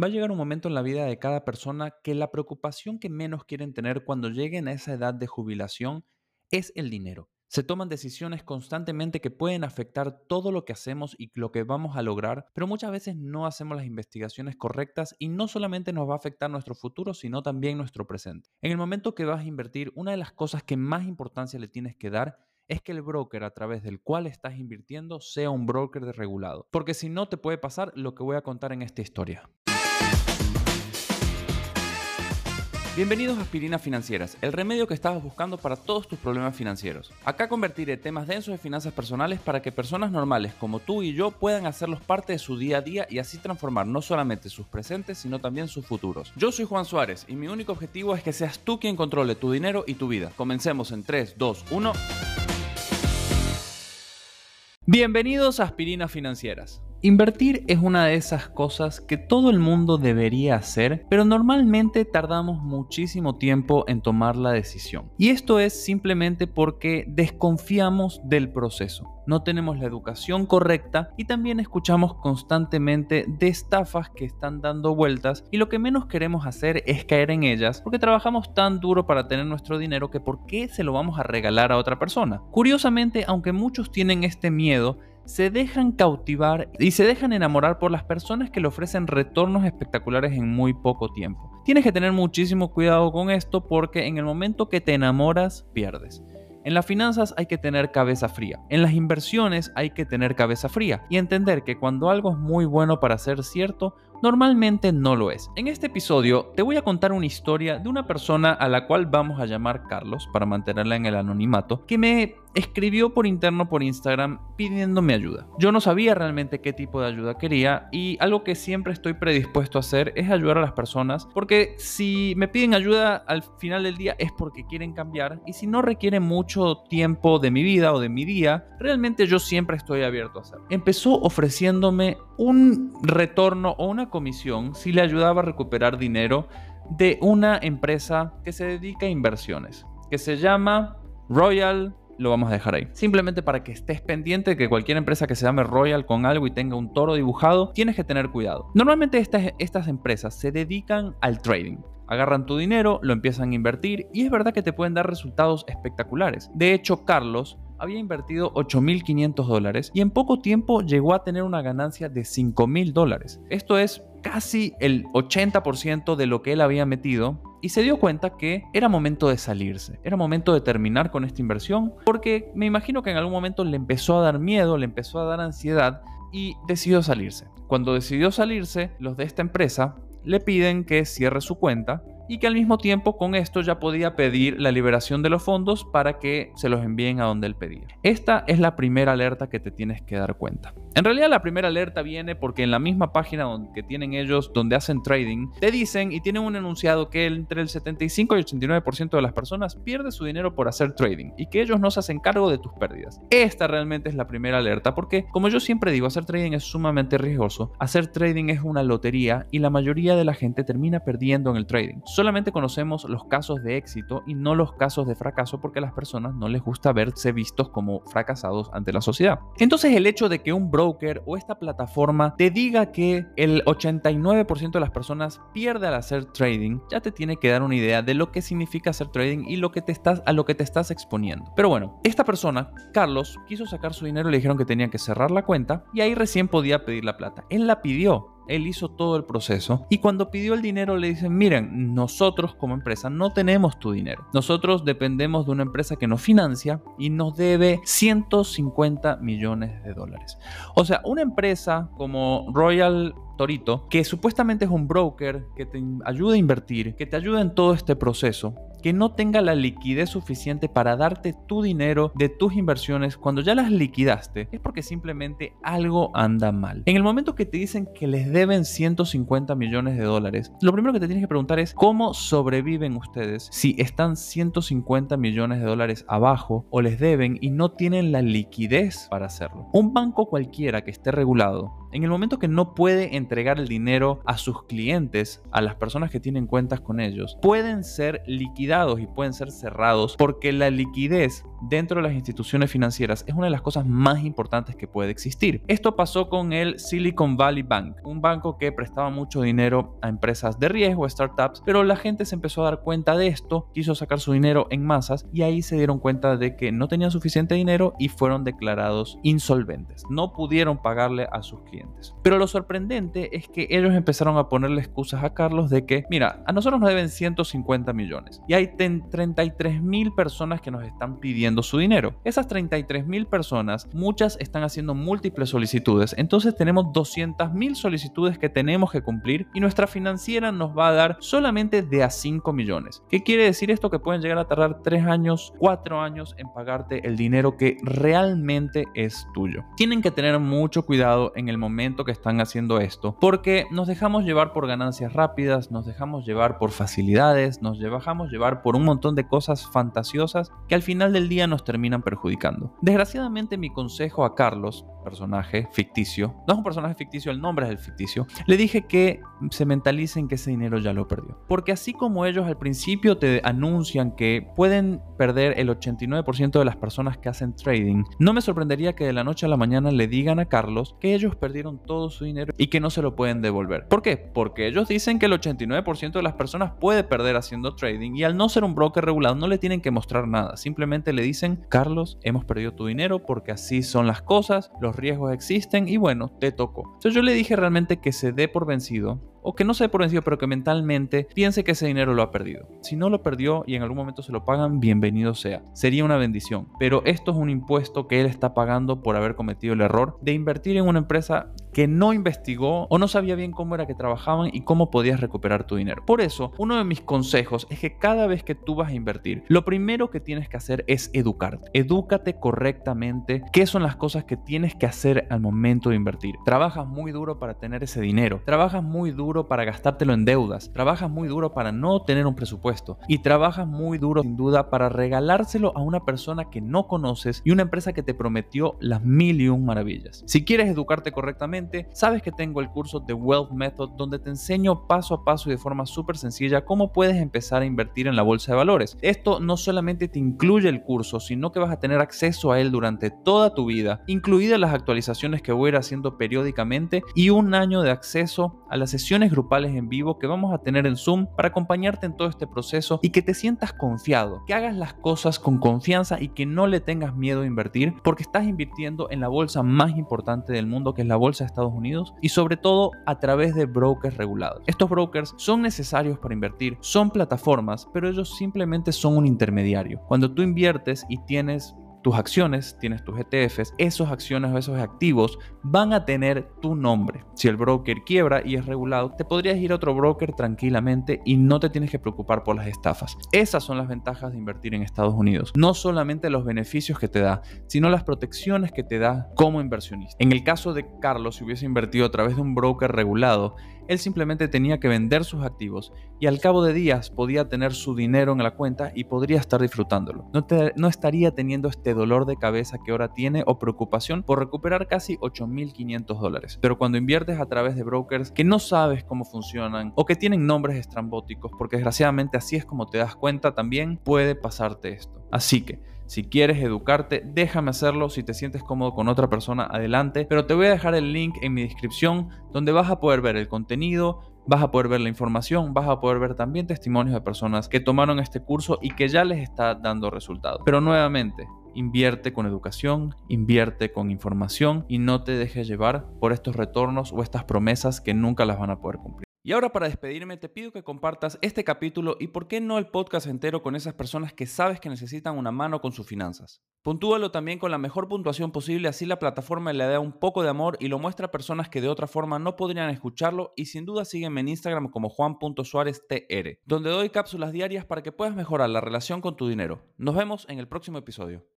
Va a llegar un momento en la vida de cada persona que la preocupación que menos quieren tener cuando lleguen a esa edad de jubilación es el dinero. Se toman decisiones constantemente que pueden afectar todo lo que hacemos y lo que vamos a lograr, pero muchas veces no hacemos las investigaciones correctas y no solamente nos va a afectar nuestro futuro, sino también nuestro presente. En el momento que vas a invertir, una de las cosas que más importancia le tienes que dar es que el broker a través del cual estás invirtiendo sea un broker de regulado, porque si no te puede pasar lo que voy a contar en esta historia. Bienvenidos a Aspirinas Financieras, el remedio que estabas buscando para todos tus problemas financieros. Acá convertiré temas densos de finanzas personales para que personas normales como tú y yo puedan hacerlos parte de su día a día y así transformar no solamente sus presentes, sino también sus futuros. Yo soy Juan Suárez y mi único objetivo es que seas tú quien controle tu dinero y tu vida. Comencemos en 3, 2, 1. Bienvenidos a Aspirinas Financieras. Invertir es una de esas cosas que todo el mundo debería hacer, pero normalmente tardamos muchísimo tiempo en tomar la decisión. Y esto es simplemente porque desconfiamos del proceso. No tenemos la educación correcta y también escuchamos constantemente de estafas que están dando vueltas y lo que menos queremos hacer es caer en ellas porque trabajamos tan duro para tener nuestro dinero que por qué se lo vamos a regalar a otra persona. Curiosamente, aunque muchos tienen este miedo, se dejan cautivar y se dejan enamorar por las personas que le ofrecen retornos espectaculares en muy poco tiempo. Tienes que tener muchísimo cuidado con esto porque en el momento que te enamoras, pierdes. En las finanzas hay que tener cabeza fría. En las inversiones hay que tener cabeza fría y entender que cuando algo es muy bueno para ser cierto, normalmente no lo es. En este episodio te voy a contar una historia de una persona a la cual vamos a llamar Carlos para mantenerla en el anonimato, que me escribió por interno por Instagram pidiéndome ayuda. Yo no sabía realmente qué tipo de ayuda quería y algo que siempre estoy predispuesto a hacer es ayudar a las personas porque si me piden ayuda al final del día es porque quieren cambiar y si no requiere mucho tiempo de mi vida o de mi día, realmente yo siempre estoy abierto a hacerlo. Empezó ofreciéndome un retorno o una comisión si le ayudaba a recuperar dinero de una empresa que se dedica a inversiones, que se llama Royal lo vamos a dejar ahí. Simplemente para que estés pendiente de que cualquier empresa que se llame Royal con algo y tenga un toro dibujado, tienes que tener cuidado. Normalmente estas, estas empresas se dedican al trading. Agarran tu dinero, lo empiezan a invertir y es verdad que te pueden dar resultados espectaculares. De hecho, Carlos había invertido 8.500 dólares y en poco tiempo llegó a tener una ganancia de 5.000 dólares. Esto es casi el 80% de lo que él había metido y se dio cuenta que era momento de salirse, era momento de terminar con esta inversión porque me imagino que en algún momento le empezó a dar miedo, le empezó a dar ansiedad y decidió salirse. Cuando decidió salirse, los de esta empresa le piden que cierre su cuenta y que al mismo tiempo con esto ya podía pedir la liberación de los fondos para que se los envíen a donde él pedía. Esta es la primera alerta que te tienes que dar cuenta. En realidad la primera alerta viene porque en la misma página donde, que tienen ellos donde hacen trading, te dicen y tienen un enunciado que entre el 75 y 89% de las personas pierde su dinero por hacer trading y que ellos no se hacen cargo de tus pérdidas. Esta realmente es la primera alerta porque como yo siempre digo, hacer trading es sumamente riesgoso. Hacer trading es una lotería y la mayoría de la gente termina perdiendo en el trading solamente conocemos los casos de éxito y no los casos de fracaso porque a las personas no les gusta verse vistos como fracasados ante la sociedad. Entonces el hecho de que un broker o esta plataforma te diga que el 89% de las personas pierde al hacer trading, ya te tiene que dar una idea de lo que significa hacer trading y lo que te estás, a lo que te estás exponiendo. Pero bueno, esta persona, Carlos, quiso sacar su dinero y le dijeron que tenía que cerrar la cuenta y ahí recién podía pedir la plata. Él la pidió él hizo todo el proceso y cuando pidió el dinero le dicen, miren, nosotros como empresa no tenemos tu dinero. Nosotros dependemos de una empresa que nos financia y nos debe 150 millones de dólares. O sea, una empresa como Royal Torito, que supuestamente es un broker que te ayuda a invertir, que te ayuda en todo este proceso, que no tenga la liquidez suficiente para darte tu dinero de tus inversiones cuando ya las liquidaste, es porque simplemente algo anda mal. En el momento que te dicen que les deben 150 millones de dólares, lo primero que te tienes que preguntar es cómo sobreviven ustedes si están 150 millones de dólares abajo o les deben y no tienen la liquidez para hacerlo. Un banco cualquiera que esté regulado en el momento que no puede entregar el dinero a sus clientes, a las personas que tienen cuentas con ellos, pueden ser liquidados y pueden ser cerrados porque la liquidez dentro de las instituciones financieras es una de las cosas más importantes que puede existir. Esto pasó con el Silicon Valley Bank, un banco que prestaba mucho dinero a empresas de riesgo, startups, pero la gente se empezó a dar cuenta de esto, quiso sacar su dinero en masas y ahí se dieron cuenta de que no tenían suficiente dinero y fueron declarados insolventes. No pudieron pagarle a sus clientes. Pero lo sorprendente es que ellos empezaron a ponerle excusas a Carlos de que, mira, a nosotros nos deben 150 millones y hay 33 mil personas que nos están pidiendo su dinero. Esas 33 mil personas, muchas están haciendo múltiples solicitudes, entonces tenemos 200 mil solicitudes que tenemos que cumplir y nuestra financiera nos va a dar solamente de a 5 millones. ¿Qué quiere decir esto? Que pueden llegar a tardar 3 años, 4 años en pagarte el dinero que realmente es tuyo. Tienen que tener mucho cuidado en el momento que están haciendo esto, porque nos dejamos llevar por ganancias rápidas, nos dejamos llevar por facilidades, nos dejamos llevar por un montón de cosas fantasiosas que al final del día nos terminan perjudicando. Desgraciadamente mi consejo a Carlos, personaje ficticio, no es un personaje ficticio, el nombre es el ficticio, le dije que se mentalicen que ese dinero ya lo perdió. Porque así como ellos al principio te anuncian que pueden perder el 89% de las personas que hacen trading, no me sorprendería que de la noche a la mañana le digan a Carlos que ellos perdieron todo su dinero y que no se lo pueden devolver. ¿Por qué? Porque ellos dicen que el 89% de las personas puede perder haciendo trading y al no ser un broker regulado no le tienen que mostrar nada. Simplemente le dicen, Carlos, hemos perdido tu dinero porque así son las cosas, los riesgos existen y bueno, te tocó. Entonces yo le dije realmente que se dé por vencido o que no se por vencido, pero que mentalmente piense que ese dinero lo ha perdido. Si no lo perdió y en algún momento se lo pagan, bienvenido sea. Sería una bendición. Pero esto es un impuesto que él está pagando por haber cometido el error de invertir en una empresa que no investigó o no sabía bien cómo era que trabajaban y cómo podías recuperar tu dinero. Por eso, uno de mis consejos es que cada vez que tú vas a invertir, lo primero que tienes que hacer es educarte. Edúcate correctamente qué son las cosas que tienes que hacer al momento de invertir. Trabajas muy duro para tener ese dinero. Trabajas muy duro para gastártelo en deudas. Trabajas muy duro para no tener un presupuesto. Y trabajas muy duro, sin duda, para regalárselo a una persona que no conoces y una empresa que te prometió las mil y un maravillas. Si quieres educarte correctamente, sabes que tengo el curso de Wealth Method donde te enseño paso a paso y de forma súper sencilla cómo puedes empezar a invertir en la bolsa de valores. Esto no solamente te incluye el curso, sino que vas a tener acceso a él durante toda tu vida, incluidas las actualizaciones que voy a ir haciendo periódicamente y un año de acceso a las sesiones grupales en vivo que vamos a tener en Zoom para acompañarte en todo este proceso y que te sientas confiado, que hagas las cosas con confianza y que no le tengas miedo a invertir porque estás invirtiendo en la bolsa más importante del mundo que es la bolsa Estados Unidos y sobre todo a través de brokers regulados. Estos brokers son necesarios para invertir, son plataformas, pero ellos simplemente son un intermediario. Cuando tú inviertes y tienes tus acciones, tienes tus ETFs, esos acciones o esos activos van a tener tu nombre. Si el broker quiebra y es regulado, te podrías ir a otro broker tranquilamente y no te tienes que preocupar por las estafas. Esas son las ventajas de invertir en Estados Unidos. No solamente los beneficios que te da, sino las protecciones que te da como inversionista. En el caso de Carlos, si hubiese invertido a través de un broker regulado, él simplemente tenía que vender sus activos y al cabo de días podía tener su dinero en la cuenta y podría estar disfrutándolo. No, estaría teniendo este dolor de cabeza que ahora tiene o preocupación por recuperar casi 8.500 dólares. Pero cuando inviertes a través de brokers que no sabes cómo funcionan o que tienen nombres estrambóticos, porque desgraciadamente así es como te das cuenta, también puede pasarte esto. Así que si quieres educarte, déjame hacerlo. Si te sientes cómodo con otra persona, adelante. Pero te voy a dejar el link en mi descripción donde vas a poder ver el contenido, vas a poder ver la información, vas a poder ver también testimonios de personas que tomaron este curso y que ya les está dando resultados. Pero nuevamente, invierte con educación, invierte con información y no te dejes llevar por estos retornos o estas promesas que nunca las van a poder cumplir. Y ahora para despedirme te pido que compartas este capítulo y por qué no el podcast entero con esas personas que sabes que necesitan una mano con sus finanzas. Puntúalo también con la mejor puntuación posible, así la plataforma le da un poco de amor y lo muestra a personas que de otra forma no podrían escucharlo y sin duda sígueme en Instagram como juan.suáreztr, donde doy cápsulas diarias para que puedas mejorar la relación con tu dinero. Nos vemos en el próximo episodio.